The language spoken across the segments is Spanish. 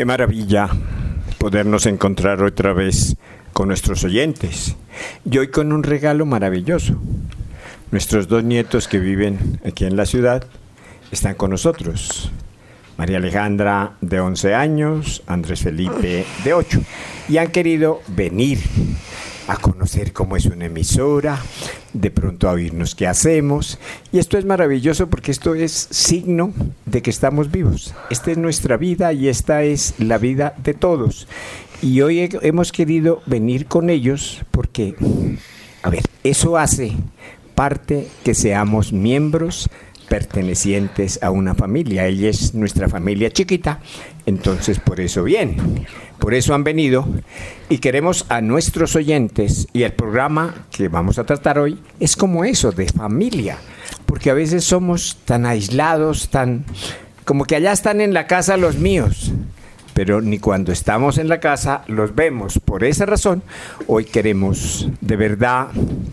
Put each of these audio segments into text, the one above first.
Qué maravilla podernos encontrar otra vez con nuestros oyentes. Y hoy con un regalo maravilloso. Nuestros dos nietos que viven aquí en la ciudad están con nosotros. María Alejandra de 11 años, Andrés Felipe de 8. Y han querido venir a conocer cómo es una emisora, de pronto a oírnos qué hacemos. Y esto es maravilloso porque esto es signo de que estamos vivos. Esta es nuestra vida y esta es la vida de todos. Y hoy hemos querido venir con ellos porque, a ver, eso hace parte que seamos miembros pertenecientes a una familia. Ella es nuestra familia chiquita, entonces por eso bien. Por eso han venido y queremos a nuestros oyentes y el programa que vamos a tratar hoy es como eso, de familia, porque a veces somos tan aislados, tan como que allá están en la casa los míos, pero ni cuando estamos en la casa los vemos. Por esa razón, hoy queremos de verdad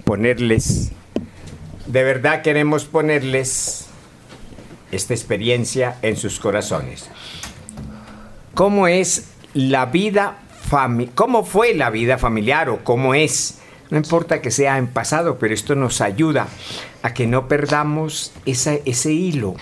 ponerles, de verdad queremos ponerles esta experiencia en sus corazones. ¿Cómo es la vida? ¿Cómo fue la vida familiar o cómo es? No importa que sea en pasado, pero esto nos ayuda a que no perdamos ese hilo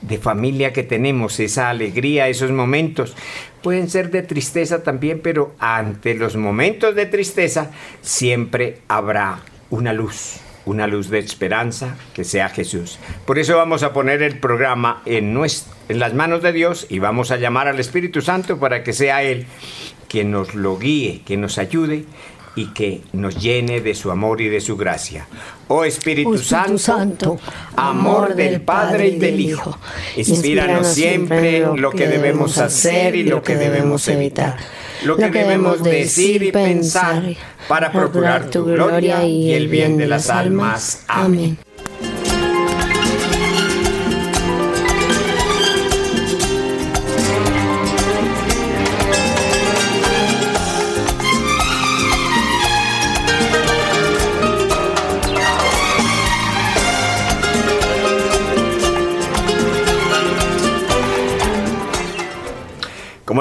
de familia que tenemos, esa alegría, esos momentos. Pueden ser de tristeza también, pero ante los momentos de tristeza siempre habrá una luz una luz de esperanza que sea Jesús. Por eso vamos a poner el programa en, en las manos de Dios y vamos a llamar al Espíritu Santo para que sea Él quien nos lo guíe, que nos ayude y que nos llene de su amor y de su gracia. Oh Espíritu, oh Santo, Santo, amor del Padre y del Hijo, inspíranos siempre en lo que debemos hacer y lo que debemos evitar lo que debemos decir y pensar para procurar tu gloria y el bien de las almas. Amén.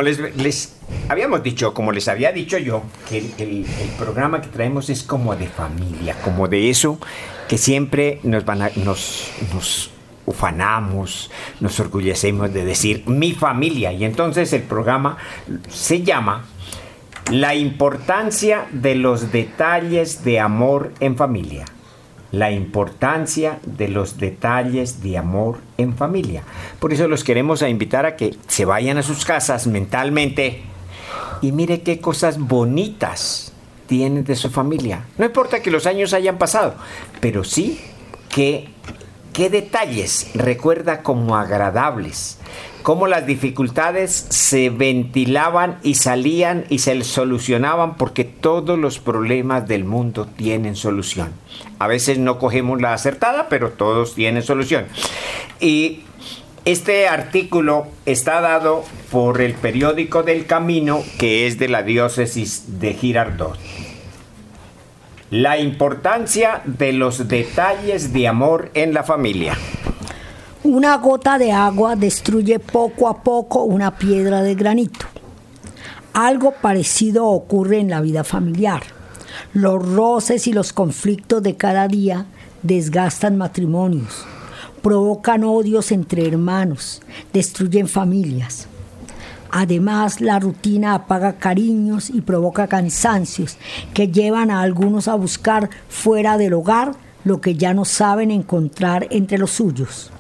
Les, habíamos dicho, como les había dicho yo, que el, programa que traemos es como de familia, como de eso que siempre nos van a, nos, nos ufanamos, nos orgullecemos de decir mi familia. Y entonces el programa se llama La importancia de los detalles de amor en familia la importancia de los detalles de amor en familia. Por eso los queremos a invitar a que se vayan a sus casas mentalmente y mire qué cosas bonitas tiene de su familia. No importa que los años hayan pasado, pero sí que qué detalles recuerda como agradables, cómo las dificultades se ventilaban y salían y se solucionaban porque todos los problemas del mundo tienen solución. A veces no cogemos la acertada, pero todos tienen solución. Y este artículo está dado por el periódico del Camino, que es de la diócesis de Girardot. La importancia de los detalles de amor en la familia. Una gota de agua destruye poco a poco una piedra de granito. Algo parecido ocurre en la vida familiar. Los roces y los conflictos de cada día desgastan matrimonios provocan odios entre hermanos, destruyen familias. Además, la rutina apaga cariños y provoca cansancios que llevan a algunos a buscar fuera del hogar lo que ya no saben encontrar entre los suyos.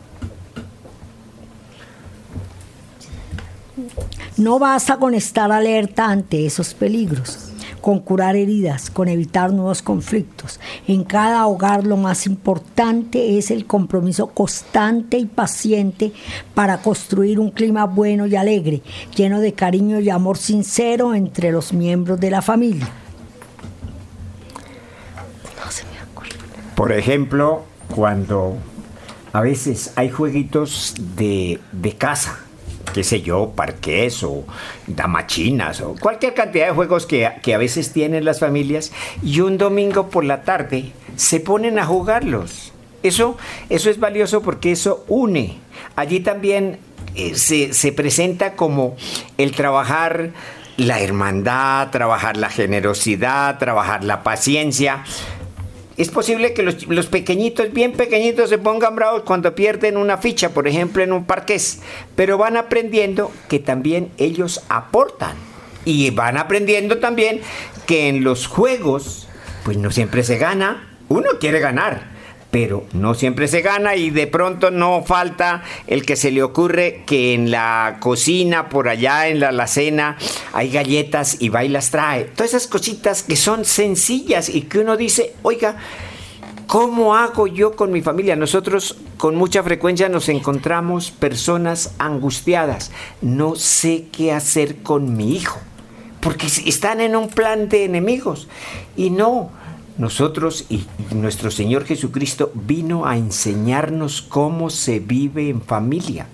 No basta con estar alerta ante esos peligros con curar heridas, con evitar nuevos conflictos. En cada hogar lo más importante es el compromiso constante y paciente para construir un clima bueno y alegre, lleno de cariño y amor sincero entre los miembros de la familia. Por ejemplo, cuando a veces hay jueguitos de, de casa qué sé yo, parques o damachinas o cualquier cantidad de juegos que, a veces tienen las familias y un domingo por la tarde se ponen a jugarlos. Eso, eso es valioso porque eso une. Allí también eh, se, se presenta como el trabajar la hermandad, trabajar la generosidad, trabajar la paciencia. Es posible que los, pequeñitos, bien pequeñitos, se pongan bravos cuando pierden una ficha, por ejemplo, en un parqués, pero van aprendiendo que también ellos aportan. Y van aprendiendo también que en los juegos, pues no siempre se gana, uno quiere ganar, pero no siempre se gana y de pronto no falta el que se le ocurre que en la cocina, por allá en la alacena, hay galletas y va y las trae. Todas esas cositas que son sencillas y que uno dice, oiga, ¿Cómo hago yo con mi familia? Nosotros con mucha frecuencia nos encontramos personas angustiadas. No sé qué hacer con mi hijo. Porque están en un plan de enemigos. Y no, nosotros y nuestro Señor Jesucristo vino a enseñarnos cómo se vive en familia.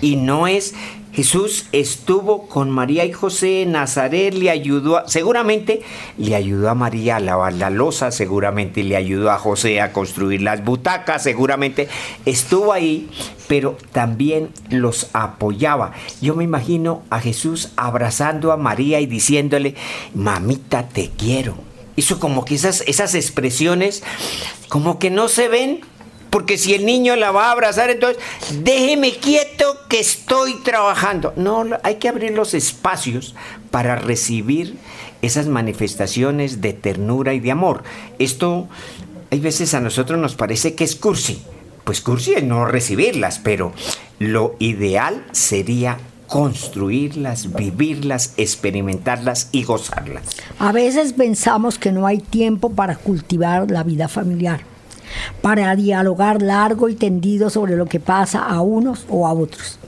Y no es Jesús estuvo con María y José en Nazaret, le ayudó, seguramente le ayudó a María a lavar la losa, seguramente le ayudó a José a construir las butacas, seguramente estuvo ahí, pero también los apoyaba. Yo me imagino a Jesús abrazando a María y diciéndole, mamita, te quiero eso como que esas, esas expresiones como que no se ven. Porque si el niño la va a abrazar, entonces déjeme quieto que estoy trabajando. No, hay que abrir los espacios para recibir esas manifestaciones de ternura y de amor. Esto hay veces a nosotros nos parece que es cursi. Pues cursi es no recibirlas, pero lo ideal sería construirlas, vivirlas, experimentarlas y gozarlas. A veces pensamos que no hay tiempo para cultivar la vida familiar, para dialogar largo y tendido sobre lo que pasa a unos o a otros.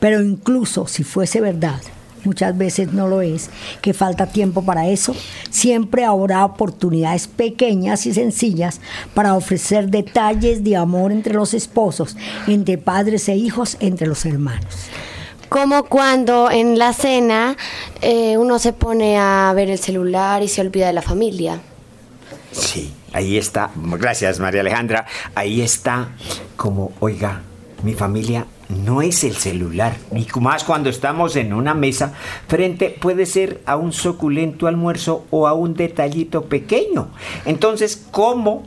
Pero incluso si fuese verdad, muchas veces no lo es, que falta tiempo para eso, siempre habrá oportunidades pequeñas y sencillas para ofrecer detalles de amor entre los esposos, entre padres e hijos, entre los hermanos como cuando en la cena eh, uno se pone a ver el celular y se olvida de la familia. Sí, ahí está. Gracias, María Alejandra. Ahí está como, oiga, mi familia no es el celular, ni más cuando estamos en una mesa frente puede ser a un suculento almuerzo o a un detallito pequeño. Entonces, ¿cómo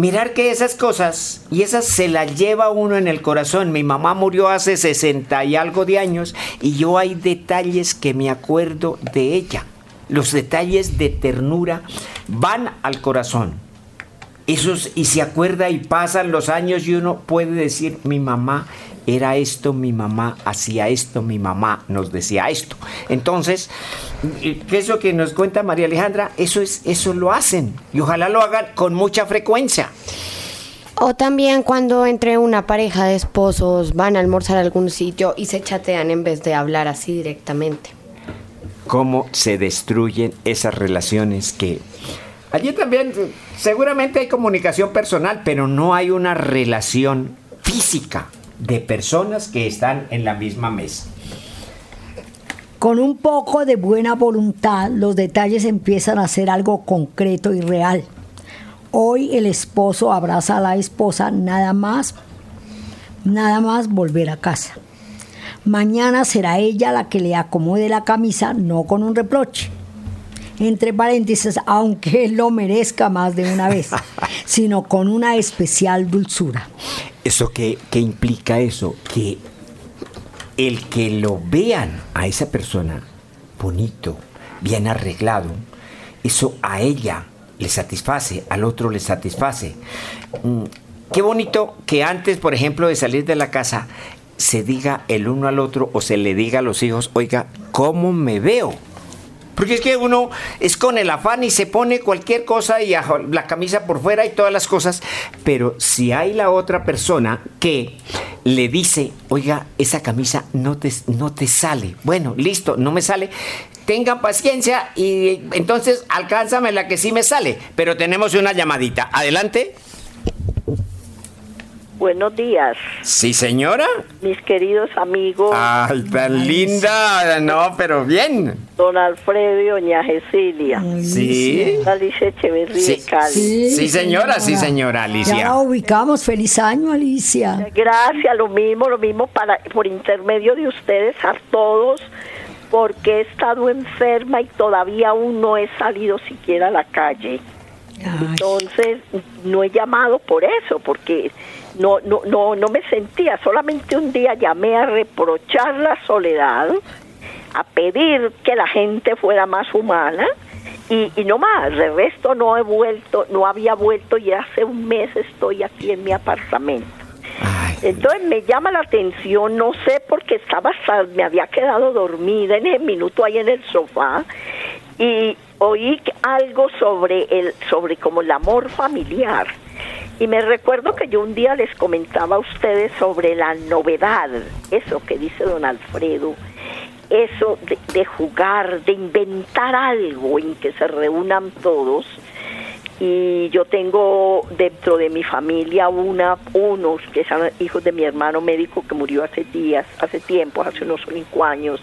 mirar que esas cosas, y esas se las lleva uno en el corazón. Mi mamá murió hace 60 y algo de años y yo hay detalles que me acuerdo de ella. Los detalles de ternura van al corazón. Esos, y se acuerda y pasan los años y uno puede decir, mi mamá era esto, mi mamá hacía esto, mi mamá nos decía esto. Entonces, ¿qué es lo que nos cuenta María Alejandra? Eso, es, eso lo hacen y ojalá lo hagan con mucha frecuencia. O también cuando entre una pareja de esposos van a almorzar a algún sitio y se chatean en vez de hablar así directamente. Cómo se destruyen esas relaciones que... Allí también seguramente hay comunicación personal, pero no hay una relación física de personas que están en la misma mesa. Con un poco de buena voluntad, los detalles empiezan a ser algo concreto y real. Hoy el esposo abraza a la esposa nada más, nada más volver a casa. Mañana será ella la que le acomode la camisa, no con un reproche. Entre paréntesis, aunque él lo merezca más de una vez, sino con una especial dulzura. ¿Eso qué, implica eso? Que el que lo vean a esa persona bonito, bien arreglado, eso a ella le satisface, al otro le satisface. Mm, qué bonito que antes, por ejemplo, de salir de la casa, se diga el uno al otro o se le diga a los hijos, oiga, ¿cómo me veo? Porque es que uno es con el afán y se pone cualquier cosa y la camisa por fuera y todas las cosas. Pero si hay la otra persona que le dice, oiga, esa camisa no te, no te sale. Bueno, listo, no me sale. Tengan paciencia y entonces alcánzame la que sí me sale. Pero tenemos una llamadita. Adelante. Buenos días, Sí, señora. mis queridos amigos, Ay, tan linda. No, pero bien. don Alfredo y doña Cecilia, Sí. Alicia Echeverría Sí. Cali. Sí, señora, sí, señora Ya Alicia. ubicamos. Feliz año, Alicia. Gracias, lo mismo, lo mismo para por intermedio de ustedes a todos, porque he estado enferma y todavía aún no he salido siquiera a la calle. Ay, Entonces, no he llamado por eso, porque no, no, no, no me sentía. Solamente un día llamé a reprochar la soledad, a pedir que la gente fuera más humana y, y no más. De resto no he vuelto, no había vuelto y hace un mes estoy aquí en mi apartamento. Ay, Entonces me llama la atención, no sé porque estaba, me había quedado dormida en el minuto ahí en el sofá y oí algo sobre el, sobre como el amor familiar. Y me recuerdo que yo un día les comentaba a ustedes sobre la novedad, eso que dice don Alfredo, eso de, jugar, de inventar algo en que se reúnan todos y yo tengo dentro de mi familia una unos que son hijos de mi hermano médico que murió hace días, hace tiempo, hace unos cinco años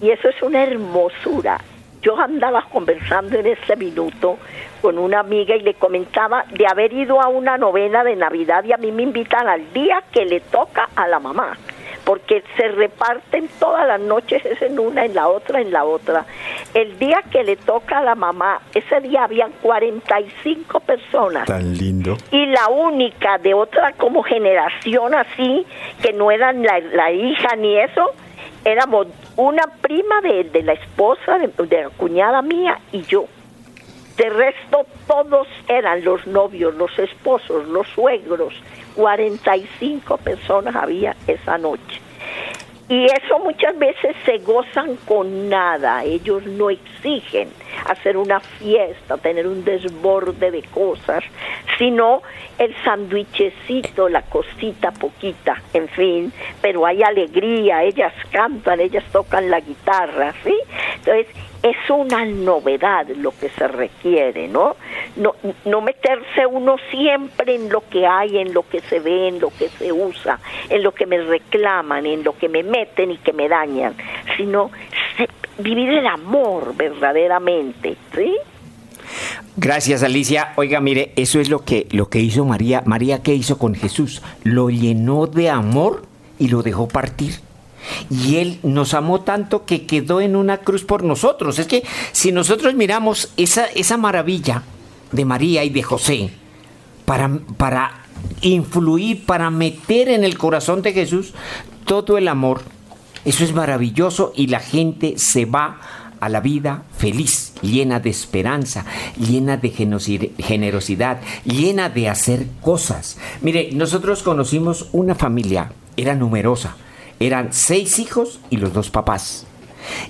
y eso es una hermosura. Yo andaba conversando en ese minuto con una amiga y le comentaba de haber ido a una novena de Navidad y a mí me invitan al día que le toca a la mamá, porque se reparten todas las noches, es en una, en la otra, en la otra. El día que le toca a la mamá, ese día habían 45 personas tan lindo. y la única de otra como generación así, que no eran la, la hija ni eso, éramos una prima de, de la esposa, de, de la cuñada mía y yo. De resto, todos eran los novios, los esposos, los suegros. 45 personas había esa noche. Y eso muchas veces se gozan con nada. Ellos no exigen hacer una fiesta, tener un desborde de cosas, sino el sandwichecito, la cosita poquita, en fin. Pero hay alegría, ellas cantan, ellas tocan la guitarra, ¿sí? Entonces, es una novedad lo que se requiere, ¿no? No, no meterse uno siempre en lo que hay, en lo que se ve, en lo que se usa, en lo que me reclaman, en lo que me meten y que me dañan, sino vivir el amor verdaderamente, ¿sí? Gracias, Alicia. Oiga, mire, eso es lo que, lo que hizo María. María, ¿qué hizo con Jesús? Lo llenó de amor y lo dejó partir. Y Él nos amó tanto que quedó en una cruz por nosotros. Es que si nosotros miramos esa, esa maravilla de María y de José para, para influir, para meter en el corazón de Jesús todo el amor, eso es maravilloso y la gente se va a la vida feliz, llena de esperanza, llena de generosidad, llena de hacer cosas. Mire, nosotros conocimos una familia, era numerosa, eran seis hijos y los dos papás.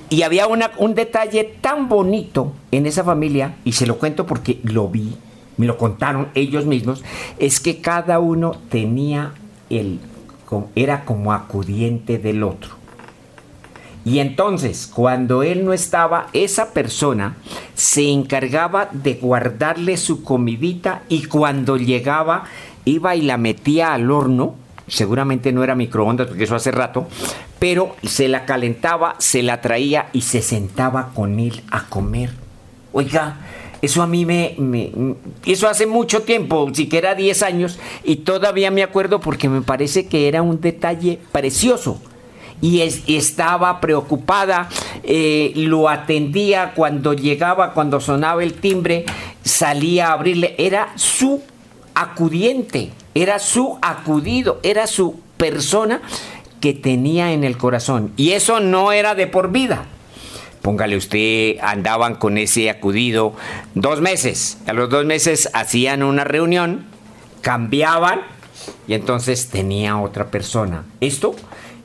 Y había una- un detalle tan bonito en esa familia, y se lo cuento porque lo vi, me lo contaron ellos mismos, es que cada uno tenía el, era como acudiente del otro. Y entonces, cuando él no estaba, esa persona se encargaba de guardarle su comidita y cuando llegaba iba y la metía al horno. Seguramente no era microondas porque eso hace rato, pero se la calentaba, se la traía y se sentaba con él a comer. Oiga, eso a mí me, Eso hace mucho tiempo, siquiera 10 años, y todavía me acuerdo porque me parece que era un detalle precioso y estaba preocupada, eh, lo atendía cuando llegaba, cuando sonaba el timbre, salía a abrirle, era su acudiente, era su acudido, era su persona que tenía en el corazón. Y eso no era de por vida. Póngale usted, andaban con ese acudido dos meses. A los dos meses hacían una reunión, cambiaban y entonces tenía otra persona. Esto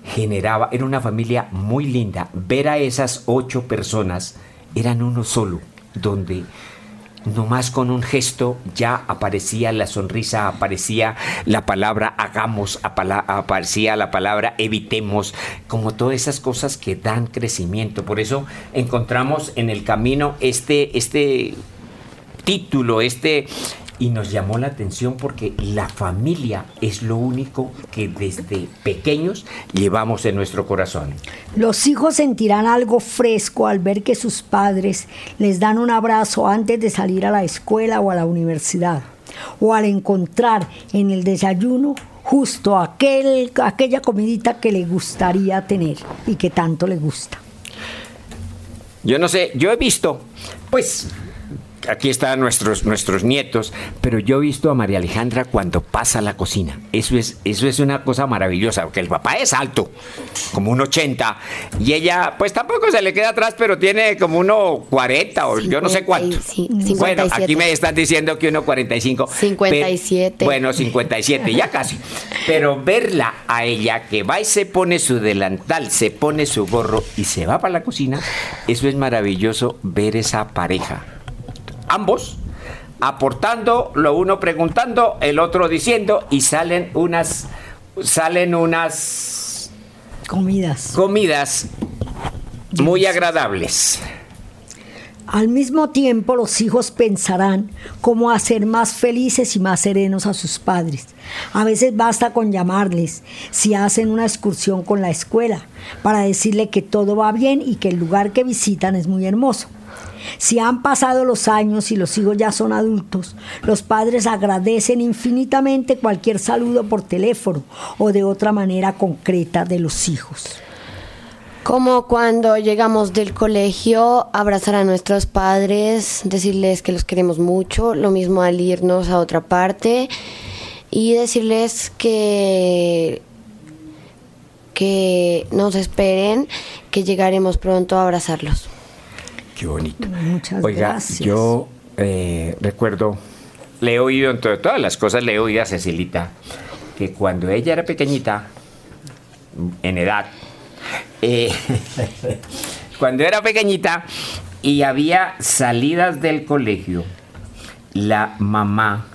generaba, era una familia muy linda. Ver a esas ocho personas, eran uno solo, donde nomás con un gesto ya aparecía la sonrisa, aparecía la palabra hagamos, aparecía la palabra evitemos, como todas esas cosas que dan crecimiento. Por eso encontramos en el camino este, este título, este y nos llamó la atención porque la familia es lo único que desde pequeños llevamos en nuestro corazón. Los hijos sentirán algo fresco al ver que sus padres les dan un abrazo antes de salir a la escuela o a la universidad, o al encontrar en el desayuno justo aquel, aquella comidita que le gustaría tener y que tanto le gusta. Yo no sé, yo he visto, pues aquí están nuestros, nuestros nietos, pero yo he visto a María Alejandra cuando pasa a la cocina. Eso es, eso es una cosa maravillosa, porque el papá es alto, como un 80, y ella, pues tampoco se le queda atrás, pero tiene como uno 40 o yo no sé cuánto. bueno, aquí me están diciendo que uno 45. 57. bueno, 57, ya casi. Pero verla a ella que va y se pone su delantal, se pone su gorro y se va para la cocina, eso es maravilloso ver esa pareja ambos aportando, lo uno preguntando, el otro diciendo y salen unas salen unas comidas. Comidas muy agradables. Al mismo tiempo los hijos pensarán cómo hacer más felices y más serenos a sus padres. A veces basta con llamarles si hacen una excursión con la escuela para decirle que todo va bien y que el lugar que visitan es muy hermoso. Si han pasado los años y los hijos ya son adultos, los padres agradecen infinitamente cualquier saludo por teléfono o de otra manera concreta de los hijos. Como cuando llegamos del colegio, abrazar a nuestros padres, decirles que los queremos mucho, lo mismo al irnos a otra parte y decirles que que nos esperen, que llegaremos pronto a abrazarlos. Qué bonito. Muchas Oiga, gracias. yo eh, recuerdo, le he oído entre todas las cosas, le he oído a Cecilita, que cuando ella era pequeñita, en edad, eh, cuando era pequeñita y había salidas del colegio, la mamá,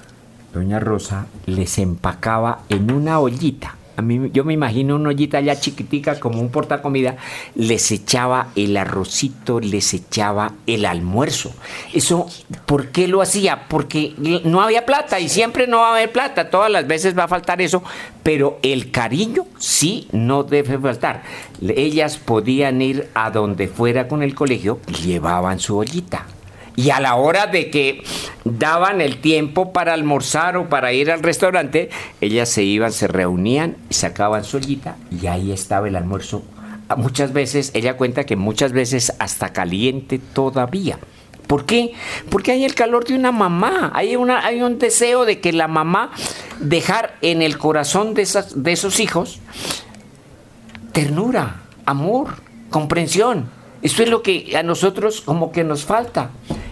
doña Rosa, les empacaba en una ollita a mí, yo me imagino una ollita ya chiquitica como un portacomida, les echaba el arrocito, les echaba el almuerzo. Eso, ¿por qué lo hacía? Porque no había plata y siempre no va a haber plata, todas las veces va a faltar eso, pero el cariño sí no debe faltar. Ellas podían ir a donde fuera con el colegio, llevaban su ollita y a la hora de que daban el tiempo para almorzar o para ir al restaurante, ellas se iban, se reunían, sacaban su ollita y ahí estaba el almuerzo. Muchas veces, ella cuenta que muchas veces hasta caliente todavía. ¿Por qué? Porque hay el calor de una mamá, hay, una, hay un deseo de que la mamá dejar en el corazón de, esas, de esos hijos ternura, amor, comprensión. Esto es lo que a nosotros como que nos falta.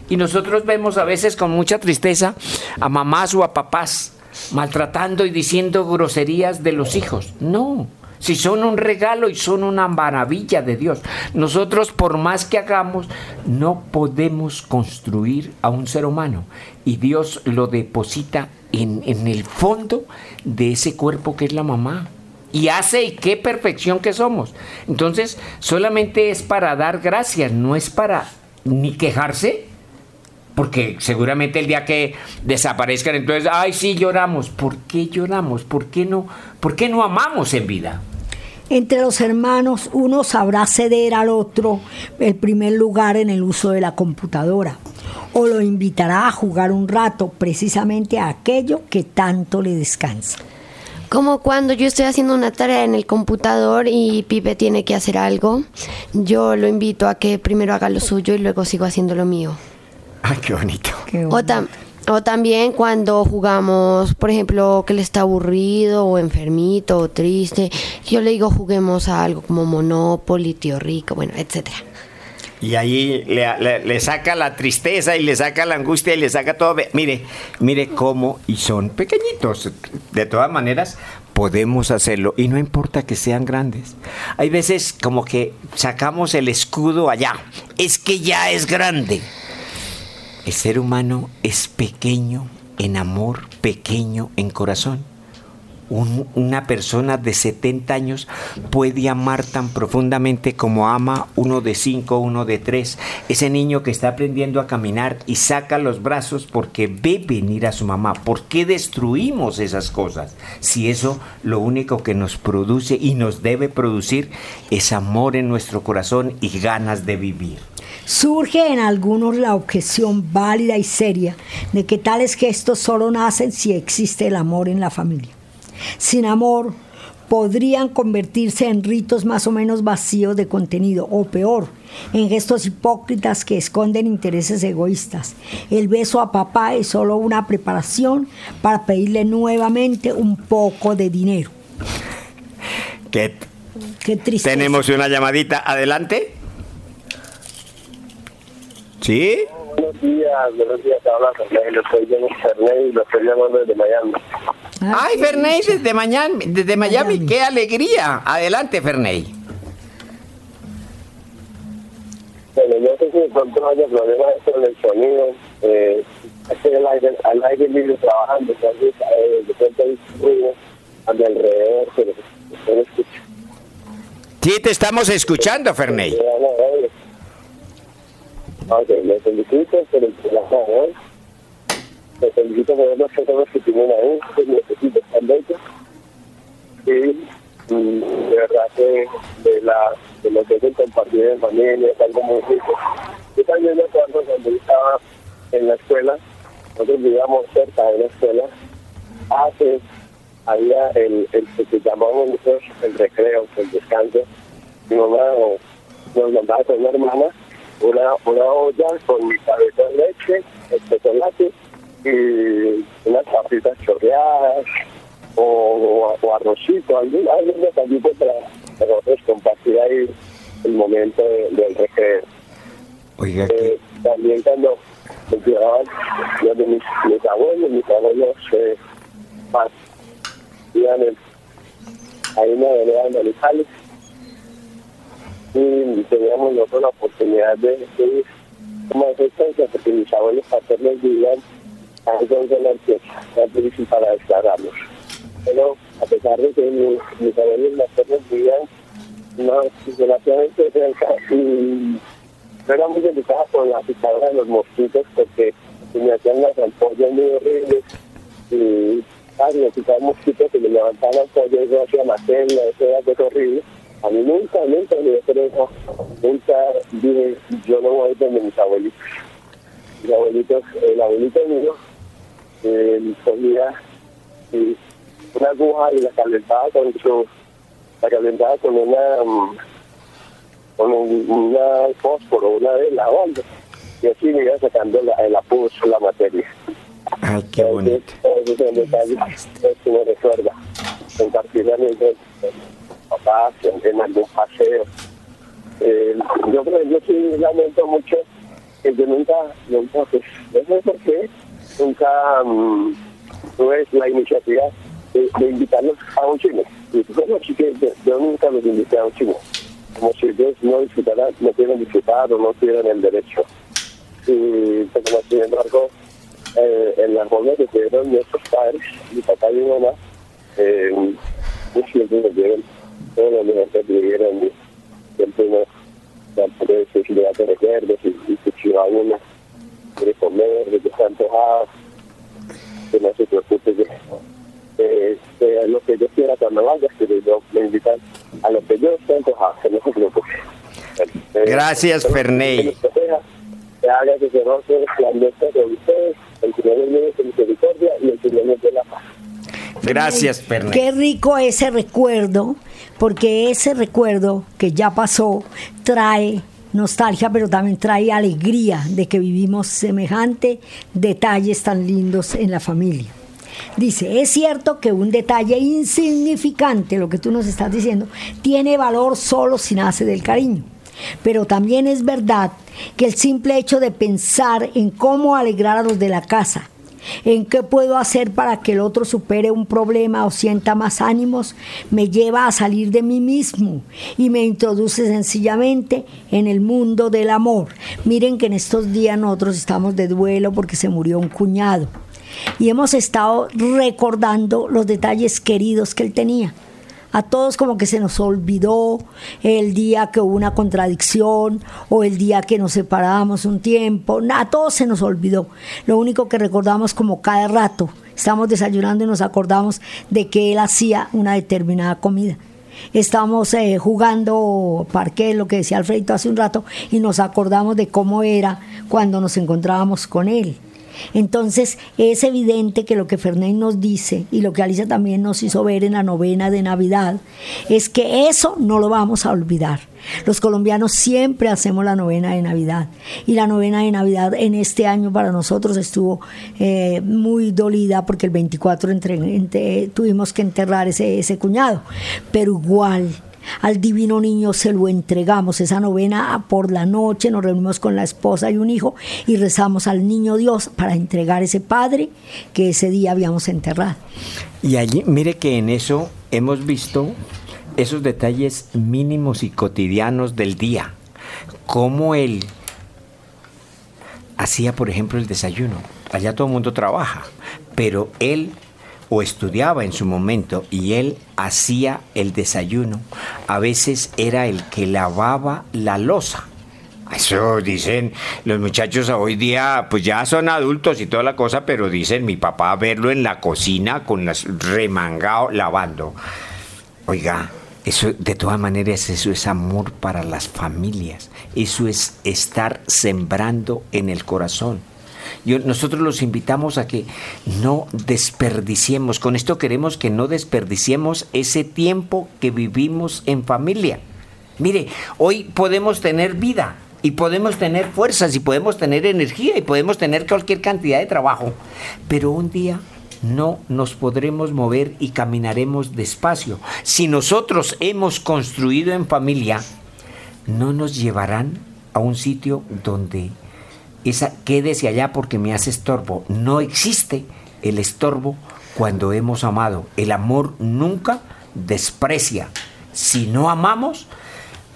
Y nosotros vemos a veces con mucha tristeza a mamás o a papás maltratando y diciendo groserías de los hijos. No, si son un regalo y son una maravilla de Dios. Nosotros por más que hagamos, no podemos construir a un ser humano. Y Dios lo deposita en, en el fondo de ese cuerpo que es la mamá. Y hace y qué perfección que somos. Entonces, solamente es para dar gracias, no es para ni quejarse, porque seguramente el día que desaparezcan, entonces, ay, sí, lloramos. ¿Por qué lloramos? ¿Por qué no, por qué no amamos en vida? Entre los hermanos, uno sabrá ceder al otro el primer lugar en el uso de la computadora o lo invitará a jugar un rato precisamente a aquello que tanto le descansa. Como cuando yo estoy haciendo una tarea en el computador y Pipe tiene que hacer algo, yo lo invito a que primero haga lo suyo y luego sigo haciendo lo mío. Ay, qué bonito. Qué O, tam- o también cuando jugamos, por ejemplo, que él está aburrido o enfermito o triste, yo le digo juguemos a algo como Monopoly, Tío Rico, bueno, etcétera. Y ahí le, le- le saca la tristeza y le saca la angustia y le saca todo. Mire, mire cómo, y son pequeñitos. De todas maneras, podemos hacerlo y no importa que sean grandes. Hay veces como que sacamos el escudo allá. Es que ya es grande. El ser humano es pequeño en amor, pequeño en corazón. Una persona de 70 años puede amar tan profundamente como ama uno de 5, uno de 3. Ese niño que está aprendiendo a caminar y saca los brazos porque ve venir a su mamá. ¿Por qué destruimos esas cosas? Si eso lo único que nos produce y nos debe producir es amor en nuestro corazón y ganas de vivir. Surge en algunos la objeción válida y seria de que tales gestos solo nacen si existe el amor en la familia. Sin amor, podrían convertirse en ritos más o menos vacíos de contenido, o peor, en gestos hipócritas que esconden intereses egoístas. El beso a papá es solo una preparación para pedirle nuevamente un poco de dinero. ¿Qué, Qué triste. Tenemos una llamadita. Adelante. ¿Sí? Buenos días, buenos días, habla Ferney, lo estoy viendo Ferney y lo estoy llamando desde Miami. Ay, Ferney, desde Miami, desde Miami, Miami. qué alegría. Adelante, Ferney. Bueno, yo sé si de pronto haya problemas con el sonido, eh, estoy al aire, al aire libre trabajando, entonces eh, de pronto hay ruido a mi alrededor, pero no escucho. Sí, te estamos escuchando, Ferney. Ok, le felicito por el programa de Le felicito por los que tienen ahí, que necesito estar lejos. Y de verdad que de, la, de lo que es el compartir en familia es algo muy rico. Yo también me acuerdo cuando estaba en la escuela, nosotros vivíamos cerca de la escuela, hace, había el, el que llamamos nosotros el recreo, el descanso. Mi mamá nos mandaba con una hermana una, una olla con mi cabeza de leche, el chocolate y unas papitas chorreadas o, o arrocito, algún, algún detallito para, para compartir ahí el momento de- del recreo. Oiga, Eh, también cuando me llevaban los de mis, mis abuelos, mis abuelos eh, pas- iban en, ahí de Manizales y teníamos nosotros la oportunidad de, de ir como asistencia porque mis abuelos paternos vivían a de la era difícil para declararlos. Pero a pesar de que mis, mis abuelos maternos vivían no, relativamente cerca y yo era muy delicada con la picadura de los mosquitos porque me hacían las ampollas muy horribles y ay, me picaban mosquitos y me levantaban ampollas yo hacía macela, eso era cosa horrible. A mí nunca, nunca me dio nunca dije, yo no voy a ir donde mis abuelitos. Mis abuelitos, el abuelito mío, eh, cogía y una aguja y la calentaba con su, la calentaba con una, mm, con un, una fósforo, una vela o algo. Y así me iba sacando la, el apulso, la materia. ay, qué bonito. Entonces, ese es un detalle que me recuerda. Compartir también con con papás en, en algún paseo. Eh, yo, por ejemplo, sí lamento mucho que yo nunca, nunca, pues, no sé por qué, nunca mm, tuve la iniciativa de, de a un cine. Y bueno, así que yo, yo nunca los invité a un cine. Como si ellos no disfrutaran, no pudieran disfrutar o no tuvieran el derecho. Y pues, como sin embargo, eh, en la forma que tuvieron nuestros padres, mi papá y mi mamá, eh, pues siempre nos dieron todo lo mejor que tuvieron y siempre nos dan posibilidad de recuerdos y, y que si va uno quiere comer, de que está antojado, que no se preocupe que eh, que lo que yo quiera cuando vaya, que yo me invitan a lo que yo esté antojado, que no se preocupe. Eh, Gracias, Ferney. que nos proteja, Que haga que se roce la mesa de ustedes, el Señor es mío de misericordia y el Señor es de la paz. Gracias, Ferney. Qué rico ese recuerdo, porque ese recuerdo que ya pasó trae nostalgia, pero también trae alegría de que vivimos semejante detalles tan lindos en la familia. Dice, es cierto que un detalle insignificante, lo que tú nos estás diciendo, tiene valor solo si nace del cariño. Pero también es verdad que el simple hecho de pensar en cómo alegrar a los de la casa en qué puedo hacer para que el otro supere un problema o sienta más ánimos, me lleva a salir de mí mismo y me introduce sencillamente en el mundo del amor. Miren que en estos días nosotros estamos de duelo porque se murió un cuñado y hemos estado recordando los detalles queridos que él tenía a todos como que se nos olvidó el día que hubo una contradicción o el día que nos separamos un tiempo, a todos se nos olvidó. Lo único que recordamos como cada rato, estamos desayunando y nos acordamos de que él hacía una determinada comida. Estamos eh, jugando parque, lo que decía Alfredo hace un rato, y nos acordamos de cómo era cuando nos encontrábamos con él. Entonces es evidente que lo que Fernández nos dice y lo que Alicia también nos hizo ver en la novena de Navidad es que eso no lo vamos a olvidar. Los colombianos siempre hacemos la novena de Navidad y la novena de Navidad en este año para nosotros estuvo eh, muy dolida porque el 24 tuvimos que enterrar ese cuñado, pero igual al divino niño se lo entregamos. Esa novena por la noche nos reunimos con la esposa y un hijo y rezamos al niño Dios para entregar ese padre que ese día habíamos enterrado. Y allí, mire que en eso hemos visto esos detalles mínimos y cotidianos del día. Cómo él hacía, por ejemplo, el desayuno. Allá todo el mundo trabaja, pero él o estudiaba en su momento y él hacía el desayuno, a veces era el que lavaba la losa. Eso dicen los muchachos hoy día, pues ya son adultos y toda la cosa, pero dicen mi papá verlo en la cocina con las remangado lavando. Oiga, eso de todas maneras eso es amor para las familias. Eso es estar sembrando en el corazón nosotros los invitamos a que no desperdiciemos. Con esto queremos que no desperdiciemos ese tiempo que vivimos en familia. Mire, hoy podemos tener vida y podemos tener fuerzas y podemos tener energía y podemos tener cualquier cantidad de trabajo, pero un día no nos podremos mover y caminaremos despacio. Si nosotros hemos construido en familia, no nos llevarán a un sitio donde esa quédese allá porque me hace estorbo. No existe el estorbo cuando hemos amado. El amor nunca desprecia. Si no amamos,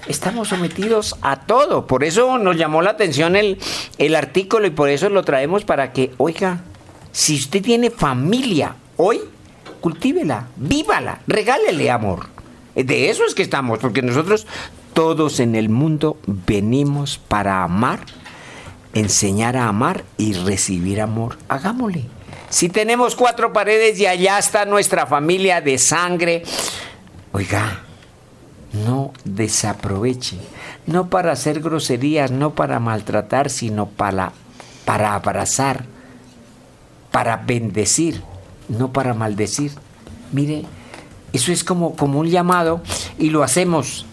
estamos sometidos a todo. Por eso nos llamó la atención el, el artículo y por eso lo traemos para que, oiga, si usted tiene familia hoy, cultívela, vívala, regálele amor. De eso es que estamos, porque nosotros todos en el mundo venimos para amar enseñar a amar y recibir amor, hagámosle. Si tenemos cuatro paredes y allá está nuestra familia de sangre, oiga, no desaproveche, no para hacer groserías, no para maltratar, sino para, para abrazar, para bendecir, no para maldecir. Mire, eso es como, como un llamado y lo hacemos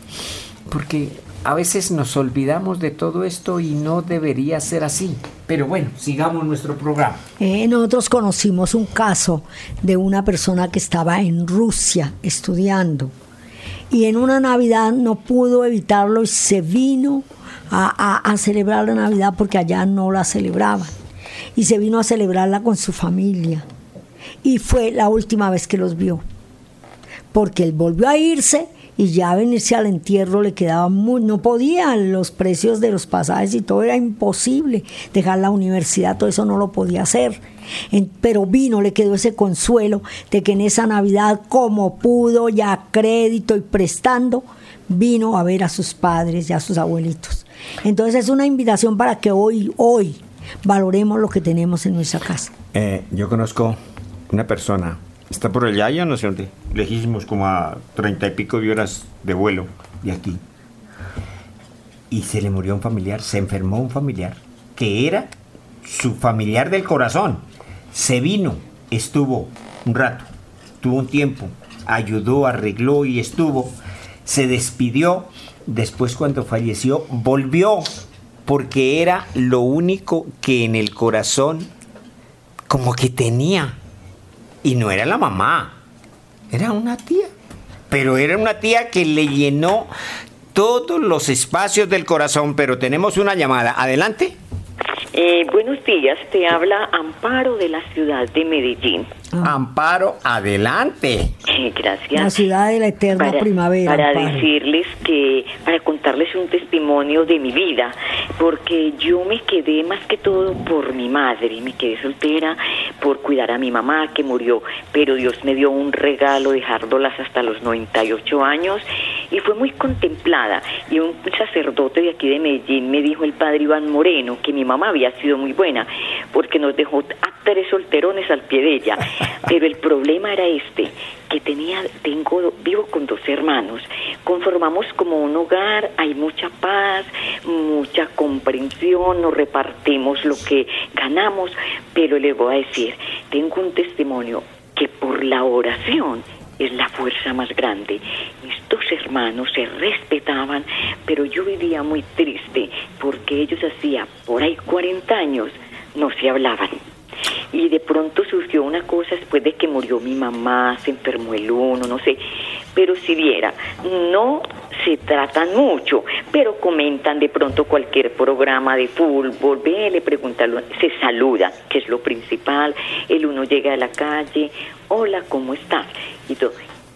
porque a veces nos olvidamos de todo esto y no debería ser así. Pero bueno, sigamos nuestro programa. Eh, nosotros conocimos un caso de una persona que estaba en Rusia estudiando y en una Navidad no pudo evitarlo y se vino a, a celebrar la Navidad porque allá no la celebraban. Y se vino a celebrarla con su familia. Y fue la última vez que los vio. Porque él volvió a irse y ya venirse al entierro le quedaba muy, no podían los precios de los pasajes y todo era imposible, dejar la universidad, todo eso no lo podía hacer. pero vino, le quedó ese consuelo de que en esa Navidad, como pudo, ya crédito y prestando, vino a ver a sus padres y a sus abuelitos. Entonces es una invitación para que hoy, hoy, valoremos lo que tenemos en nuestra casa. Eh, yo conozco una persona Está por allá, ya no sé dónde. Lejísimos, como a treinta y pico de horas de vuelo de aquí. Y se le murió un familiar, se enfermó un familiar, que era su familiar del corazón. Se vino, estuvo un rato, tuvo un tiempo, ayudó, arregló y estuvo. Se despidió. Después cuando falleció, volvió porque era lo único que en el corazón como que tenía y no era la mamá, era una tía. Pero era una tía que le llenó todos los espacios del corazón. Pero tenemos una llamada. Adelante. Eh, buenos días, te habla Amparo de la ciudad de Medellín. Amparo, adelante. Gracias. La ciudad de la eterna para, primavera. Para Amparo. decirles que, para contarles un testimonio de mi vida, porque yo me quedé más que todo por mi madre, me quedé soltera por cuidar a mi mamá que murió, pero Dios me dio un regalo dejándolas hasta los 98 años y fue muy contemplada. Y un sacerdote de aquí de Medellín me dijo el padre Iván Moreno que mi mamá había sido muy buena, porque nos dejó a tres solterones al pie de ella. Pero el problema era este, que tenía, tengo, vivo con dos hermanos, conformamos como un hogar, hay mucha paz, mucha comprensión, nos repartimos lo que ganamos, pero le voy a decir, tengo un testimonio que por la oración es la fuerza más grande. Mis dos hermanos se respetaban, pero yo vivía muy triste porque ellos hacía por ahí 40 años no se hablaban. Y de pronto surgió una cosa después de que murió mi mamá, se enfermó el uno, no sé. Pero si viera, no se tratan mucho, pero comentan de pronto cualquier programa de fútbol, ve, le preguntan, se saluda, que es lo principal. El uno llega a la calle, hola, ¿cómo estás? Y todo.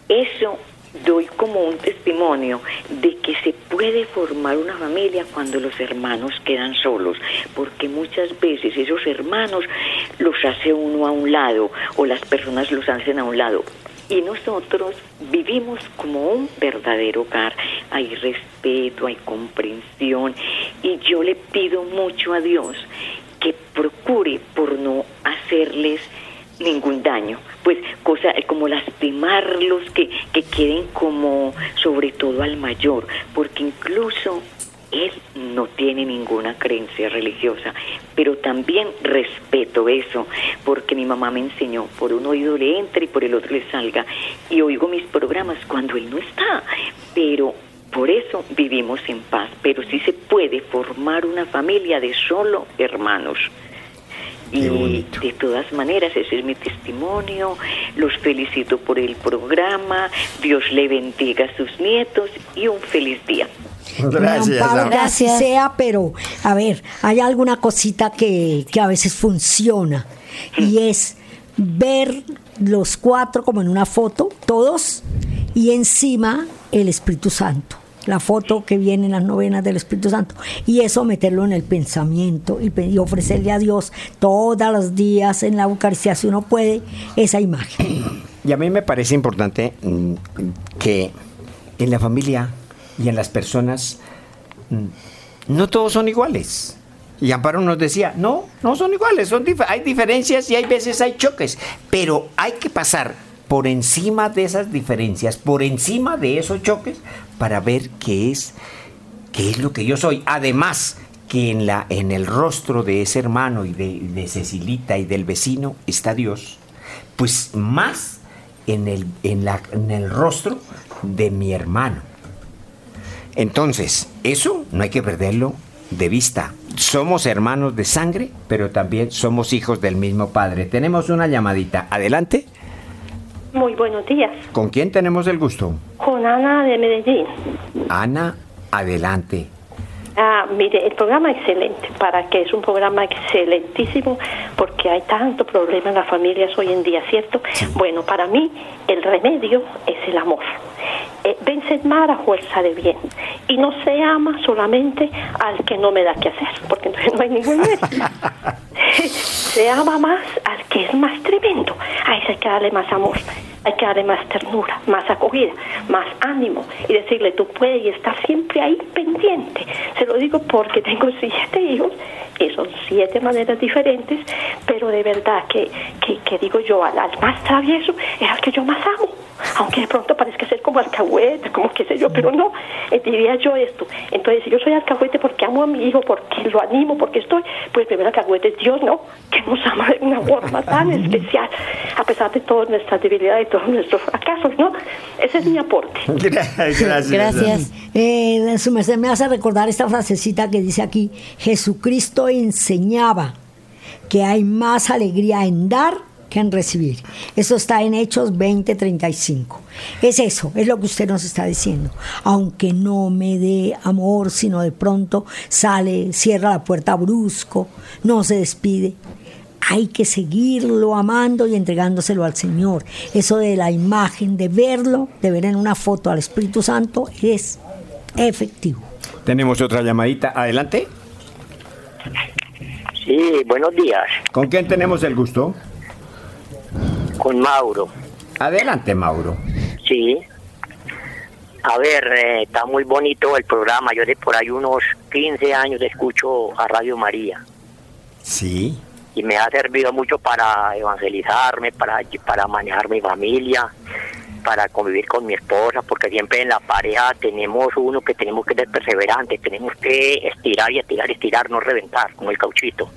Eso doy como un testimonio de que se puede formar una familia cuando los hermanos quedan solos, porque muchas veces esos hermanos los hace uno a un lado o las personas los hacen a un lado. Y nosotros vivimos como un verdadero hogar. Hay respeto, hay comprensión. Y yo le pido mucho a Dios que procure por no hacerles ningún daño, pues cosa eh, como lastimarlos, que, que queden como sobre todo al mayor, porque incluso él no tiene ninguna creencia religiosa, pero también respeto eso, porque mi mamá me enseñó, por un oído le entre y por el otro le salga, y oigo mis programas cuando él no está, pero por eso vivimos en paz, pero sí se puede formar una familia de solo hermanos. Y de todas maneras, ese es mi testimonio. Los felicito por el programa. Dios le bendiga a sus nietos y un feliz día. Gracias. Así Gracias. sea, pero a ver, hay alguna cosita que, que a veces funciona y es ver los cuatro como en una foto, todos, y encima el Espíritu Santo. La foto que viene en las novenas del Espíritu Santo. Y eso meterlo en el pensamiento y, ofrecerle a Dios todos los días en la Eucaristía, si uno puede, esa imagen. Y a mí me parece importante mm, que en la familia y en las personas mm, no todos son iguales. Y Amparo nos decía, no, no son iguales, son dif- hay diferencias y hay veces hay choques, pero hay que pasar por encima de esas diferencias, por encima de esos choques, para ver qué es, qué es lo que yo soy. Además, que en, la, en el rostro de ese hermano y de, de Cecilita y del vecino está Dios, pues más en el, en, la, en el rostro de mi hermano. Entonces, eso no hay que perderlo de vista. Somos hermanos de sangre, pero también somos hijos del mismo Padre. Tenemos una llamadita. Adelante. Muy buenos días. ¿Con quién tenemos el gusto? Con Ana de Medellín. Ana, adelante. Ah, mire, el programa excelente, para que es un programa excelentísimo, porque hay tanto problema en las familias hoy en día, ¿cierto? Bueno, para mí el remedio es el amor. Eh, vence el mal a fuerza de bien. Y no se ama solamente al que no me da que hacer, porque entonces no hay ningún medio. se ama más al que es más tremendo. A ese hay que darle más amor, hay que darle más ternura, más acogida, más ánimo y decirle tú puedes y estar siempre ahí pendiente. Se lo digo porque tengo siete hijos y son siete maneras diferentes, pero de verdad que, que, que digo yo, al, al más travieso es al que yo más amo. Aunque de pronto parezca ser como alcahuete, como qué sé yo, pero no, eh, diría yo esto. Entonces, si yo soy alcahuete porque amo a mi hijo, porque lo animo, porque estoy, pues primero alcahuete es Dios, ¿no? Que nos ama de una forma tan especial, a pesar de todas nuestras debilidades y todos nuestros fracasos, ¿no? Ese es mi aporte. Gracias. Gracias. Eh, su merced me hace recordar esta frasecita que dice aquí, Jesucristo enseñaba que hay más alegría en dar que en recibir. Eso está en Hechos 20:35. Es eso, es lo que usted nos está diciendo. Aunque no me dé amor, sino de pronto sale, cierra la puerta brusco, no se despide. Hay que seguirlo amando y entregándoselo al Señor. Eso de la imagen, de verlo, de ver en una foto al Espíritu Santo, es efectivo. Tenemos otra llamadita. Adelante. Sí, buenos días. ¿Con quién tenemos el gusto? Con Mauro. Adelante, Mauro. Sí. A ver, eh, está muy bonito el programa. Yo de por ahí unos 15 años escucho a Radio María. Sí. Y me ha servido mucho para evangelizarme, para, para manejar mi familia, para convivir con mi esposa, porque siempre en la pareja tenemos uno que tenemos que ser perseverantes, tenemos que estirar y estirar y estirar, no reventar, como el cauchito.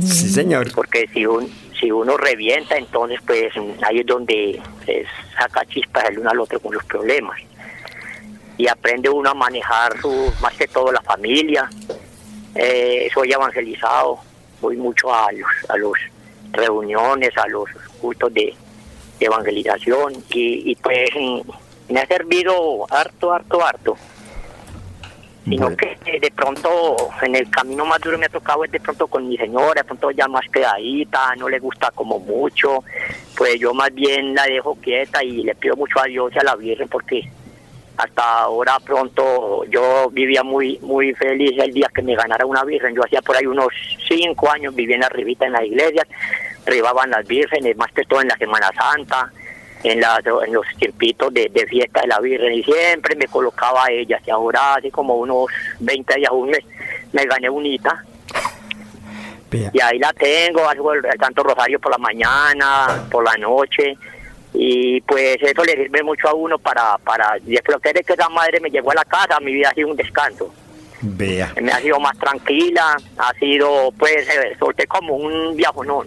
sí, señor. Porque si, un, si uno revienta, entonces pues ahí es donde se saca chispas el uno al otro con los problemas. Y aprende uno a manejar su, más que todo la familia. Eh, soy evangelizado, voy mucho a los, a los reuniones, a los cultos de evangelización y, y, pues me ha servido harto, harto, harto. Sino Bueno. que eh, de pronto en el camino más duro me ha tocado es de pronto con mi señora, de pronto ya más quedadita, no le gusta como mucho, pues yo más bien la dejo quieta y le pido mucho a Dios y a la Virgen porque hasta ahora pronto yo vivía muy muy feliz el día que me ganara una virgen. Yo hacía por ahí unos cinco años vivía en arribita en las iglesias, arribaban las vírgenes, más que todo en la Semana Santa, en, las, en los tiempitos de, de fiesta de la virgen y siempre me colocaba a ellas y ahora hace como unos 20 días un mes me gané unita Vea. y ahí la tengo, hago el, el Santo Rosario por la mañana, por la noche y pues eso le sirve mucho a uno para, para después de que esa madre me llegó a la casa, mi vida ha sido un descanso Vea. me ha sido más tranquila, ha sido, pues, eh, solté como un viajonón.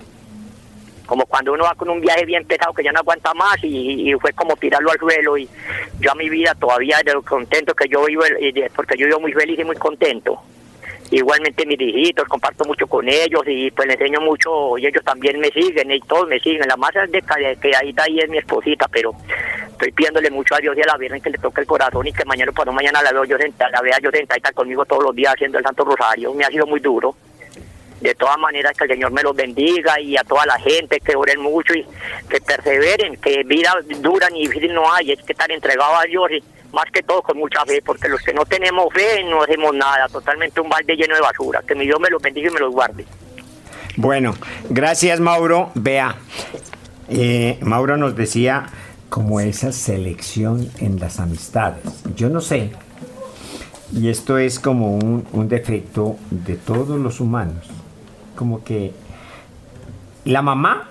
Como cuando uno va con un viaje bien pesado que ya no aguanta más y, fue como tirarlo al suelo y yo a mi vida todavía de lo contento que yo vivo, porque yo vivo muy feliz y muy contento. Igualmente mis hijitos, comparto mucho con ellos y pues les enseño mucho y ellos también me siguen y todos me siguen. La más de que ahí ahí es mi esposita, pero estoy pidiéndole mucho a Dios y a la Virgen que le toque el corazón y que mañana por mañana la veo yo sentada, la vea yo sentadita conmigo todos los días haciendo el Santo Rosario. Me ha sido muy duro. De todas maneras que el Señor me los bendiga y a toda la gente que oren mucho y que perseveren, que vida dura ni difícil no hay, es que estar entregado a Dios y más que todo con mucha fe, porque los que no tenemos fe no hacemos nada, totalmente un balde lleno de basura. Que mi Dios me los bendiga y me los guarde. Bueno, gracias Mauro. Vea, eh, Mauro nos decía como esa selección en las amistades. Yo no sé, y esto es como un, un defecto de todos los humanos, como que la mamá,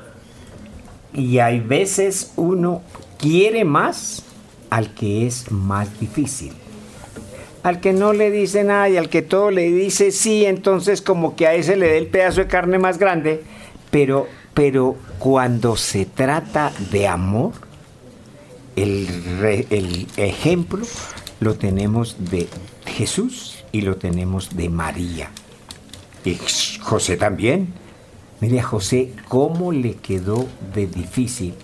y hay veces uno quiere más al que es más difícil. Al que no le dice nada y al que todo le dice sí, entonces como que a ese le dé el pedazo de carne más grande. Pero, pero cuando se trata de amor, el, el ejemplo lo tenemos de Jesús y lo tenemos de María. Y José también. Mire a José cómo le quedó de difícil.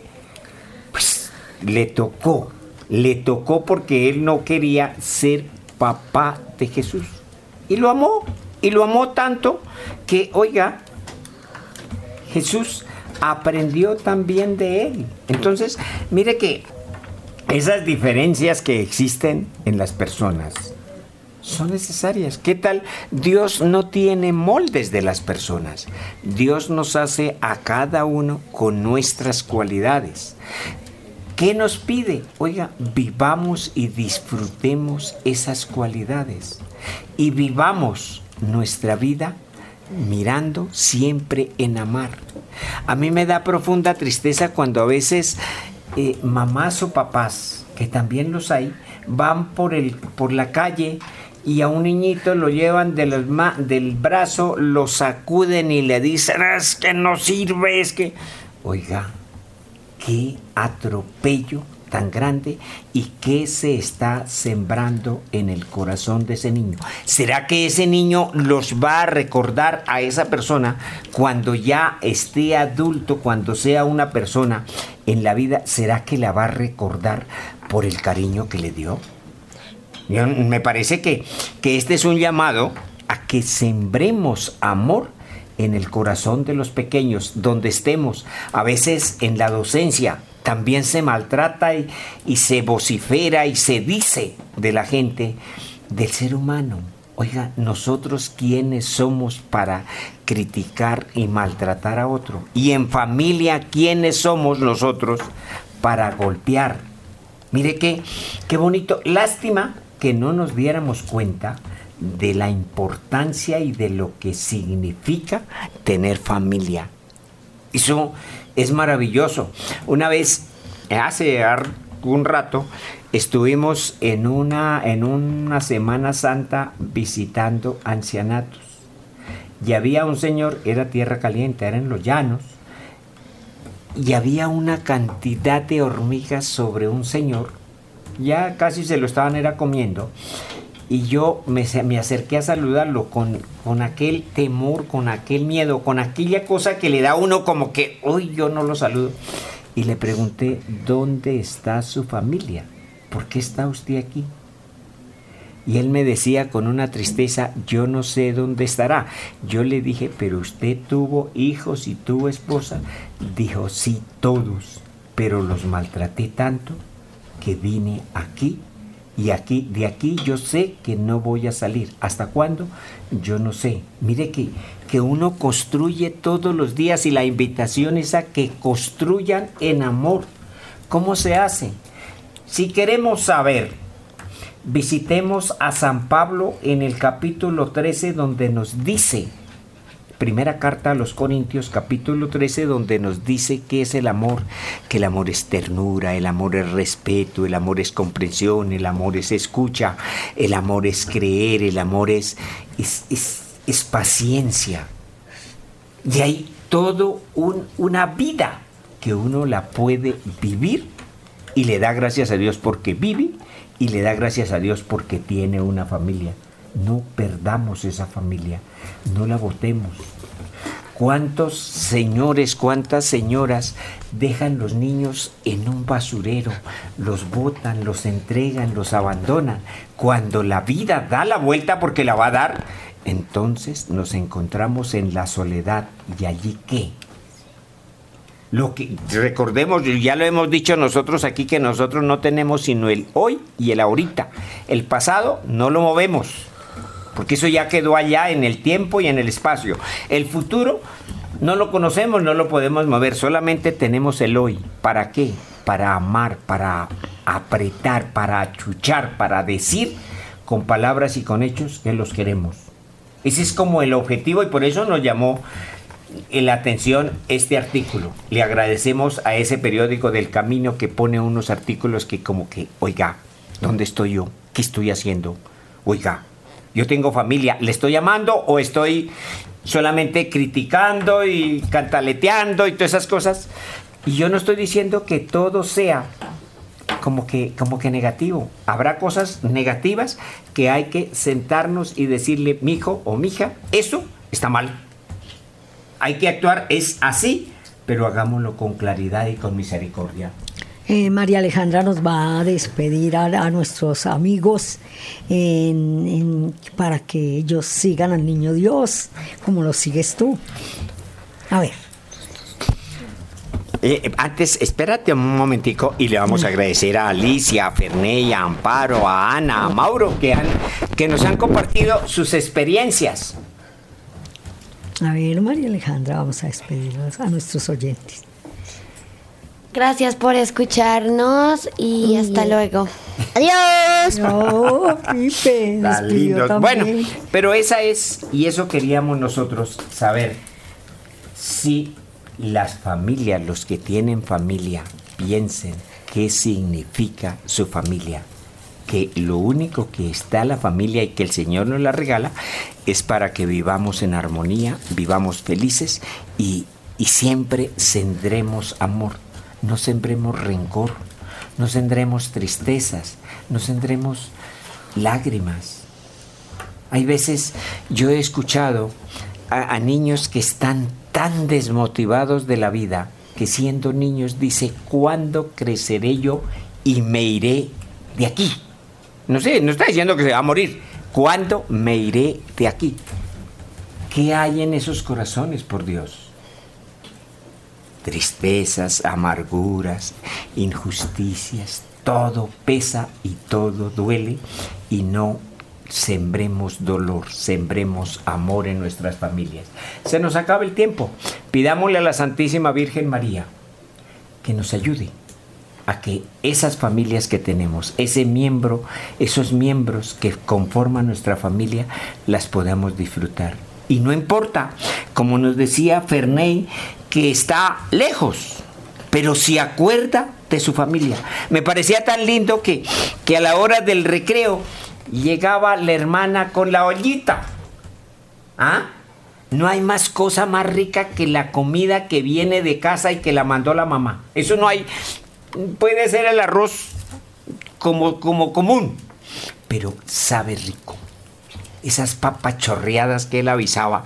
Pues le tocó, le tocó porque él no quería ser papá de Jesús. Y lo amó, y lo amó tanto que, oiga, Jesús aprendió también de él. Entonces, mire que esas diferencias que existen en las personas son necesarias. ¿Qué tal? Dios no tiene moldes de las personas. Dios nos hace a cada uno con nuestras cualidades. ¿Qué nos pide? Oiga, vivamos y disfrutemos esas cualidades. Y vivamos nuestra vida mirando siempre en amar. A mí me da profunda tristeza cuando a veces eh, mamás o papás, que también los hay, van por, el, por la calle y a un niñito lo llevan de las ma- del brazo, lo sacuden y le dicen, es que no sirve, es que... Oiga, qué atropello tan grande y qué se está sembrando en el corazón de ese niño. ¿Será que ese niño los va a recordar a esa persona cuando ya esté adulto, cuando sea una persona en la vida? ¿Será que la va a recordar por el cariño que le dio? Me parece que, que este es un llamado a que sembremos amor en el corazón de los pequeños, donde estemos, a veces en la docencia, también se maltrata y, se vocifera y se dice de la gente, del ser humano. Oiga, nosotros quiénes somos para criticar y maltratar a otro. Y en familia, quiénes somos nosotros para golpear. Mire qué, qué bonito. Lástima que no nos diéramos cuenta de la importancia y de lo que significa tener familia. Eso es maravilloso. Una vez, hace un rato, estuvimos en una, en una Semana Santa visitando ancianatos. Y había un señor, era tierra caliente, era en los llanos, y había una cantidad de hormigas sobre un señor, ya casi se lo estaban era comiendo, y yo me, me acerqué a saludarlo con, con, aquel temor, con aquel miedo, con aquella cosa que le da uno como que, hoy yo no lo saludo. Y le pregunté, ¿dónde está su familia? ¿Por qué está usted aquí? Y él me decía con una tristeza, yo no sé dónde estará. Yo le dije, pero usted tuvo hijos y tuvo esposa. Dijo, sí, todos, pero los maltraté tanto que vine aquí y aquí, de aquí yo sé que no voy a salir. ¿Hasta cuándo? Yo no sé. Mire que, que uno construye todos los días y la invitación es a que construyan en amor. ¿Cómo se hace? Si queremos saber, visitemos a San Pablo en el capítulo 13 donde nos dice primera carta a los Corintios capítulo 13 donde nos dice que es el amor, que el amor es ternura, el amor es respeto, el amor es comprensión, el amor es escucha, el amor es creer, el amor es, es, paciencia. Y hay todo un, una vida que uno la puede vivir y le da gracias a Dios porque vive y le da gracias a Dios porque tiene una familia. No perdamos esa familia, no la votemos. ¿Cuántos señores, cuántas señoras dejan los niños en un basurero, los botan, los entregan, los abandonan? Cuando la vida da la vuelta porque la va a dar, entonces nos encontramos en la soledad. ¿Y allí qué? Lo que recordemos, ya lo hemos dicho nosotros aquí que nosotros no tenemos sino el hoy y el ahorita. El pasado no lo movemos porque eso ya quedó allá en el tiempo y en el espacio. El futuro no lo conocemos, no lo podemos mover, solamente tenemos el hoy. ¿Para qué? Para amar, para apretar, para achuchar, para decir con palabras y con hechos que los queremos. Ese es como el objetivo y por eso nos llamó la atención este artículo. Le agradecemos a ese periódico del Camino que pone unos artículos que como que, oiga, ¿dónde estoy yo? ¿Qué estoy haciendo? Oiga, yo tengo familia, ¿le estoy llamando o estoy solamente criticando y cantaleteando y todas esas cosas? Y yo no estoy diciendo que todo sea como que, como que negativo. Habrá cosas negativas que hay que sentarnos y decirle, mi hijo o mi hija, eso está mal. Hay que actuar, es así, pero hagámoslo con claridad y con misericordia. Eh, María Alejandra nos va a despedir a, nuestros amigos para que ellos sigan al Niño Dios, como lo sigues tú. A ver. Eh, antes, espérate un momentico y le vamos a agradecer a Alicia, a Ferney, a Amparo, a Ana, a Mauro, que, han, que nos han compartido sus experiencias. A ver, María Alejandra, vamos a despedirnos a nuestros oyentes. Gracias por escucharnos y hasta luego. Adiós. No, Pipe. Bueno, pero esa es, y eso queríamos nosotros saber, si las familias, los que tienen familia, piensen qué significa su familia. Que lo único que está la familia y que el Señor nos la regala es para que vivamos en armonía, vivamos felices y, y siempre sendremos amor no sembremos rencor, no tendremos tristezas, no tendremos lágrimas. Hay veces yo he escuchado a, a niños que están tan desmotivados de la vida que siendo niños dice, ¿cuándo creceré yo y me iré de aquí? No sé, no está diciendo que se va a morir. ¿Cuándo me iré de aquí? ¿Qué hay en esos corazones, por Dios? Tristezas, amarguras, injusticias, todo pesa y todo duele y no sembremos dolor, sembremos amor en nuestras familias. Se nos acaba el tiempo. Pidámosle a la Santísima Virgen María que nos ayude a que esas familias que tenemos, ese miembro, esos miembros que conforman nuestra familia, las podamos disfrutar. Y no importa, como nos decía Ferney, que está lejos, pero se acuerda de su familia. Me parecía tan lindo que, que a la hora del recreo llegaba la hermana con la ollita. ¿Ah? No hay más cosa más rica que la comida que viene de casa y que la mandó la mamá. Eso no hay. Puede ser el arroz como, como común, pero sabe rico. Esas papas chorreadas que él avisaba.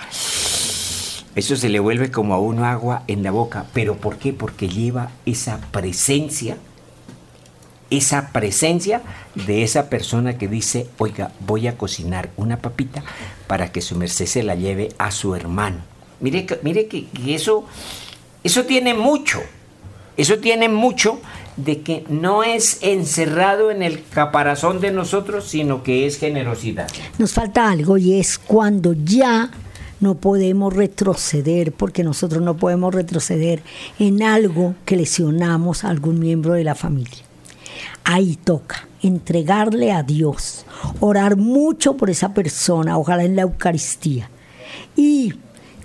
Eso se le vuelve como a uno agua en la boca. ¿Pero por qué? Porque lleva esa presencia esa presencia de esa persona que dice, oiga, voy a cocinar una papita para que su merced se la lleve a su hermano. Mire, mire que, eso, eso tiene mucho, eso tiene mucho de que no es encerrado en el caparazón de nosotros, sino que es generosidad. Nos falta algo y es cuando ya no podemos retroceder, porque nosotros no podemos retroceder en algo que lesionamos a algún miembro de la familia. Ahí toca entregarle a Dios, orar mucho por esa persona, ojalá en la Eucaristía. Y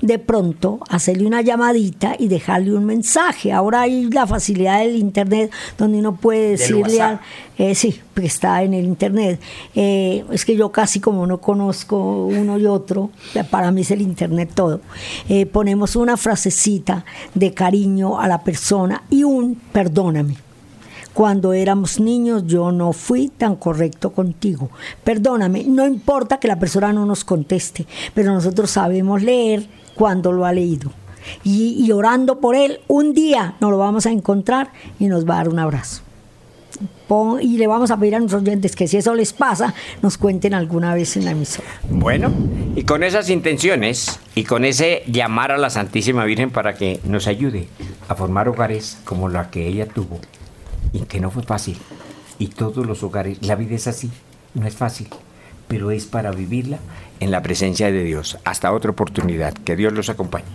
de pronto hacerle una llamadita y dejarle un mensaje. Ahora hay la facilidad del internet donde uno puede decirle al, eh, sí, que está en el internet. Eh, es que yo casi como no conozco uno y otro, para mí es el internet todo. Eh, ponemos una frasecita de cariño a la persona y un perdóname cuando éramos niños yo no fui tan correcto contigo. Perdóname, no importa que la persona no nos conteste, pero nosotros sabemos leer cuando lo ha leído. Y, orando por él, un día nos lo vamos a encontrar y nos va a dar un abrazo. y le vamos a pedir a nuestros oyentes que si eso les pasa, nos cuenten alguna vez en la emisora. Bueno, y con esas intenciones y con ese llamar a la Santísima Virgen para que nos ayude a formar hogares como la que ella tuvo, y que no fue fácil. Y todos los hogares, la vida es así, no es fácil, pero es para vivirla en la presencia de Dios. Hasta otra oportunidad, que Dios los acompañe.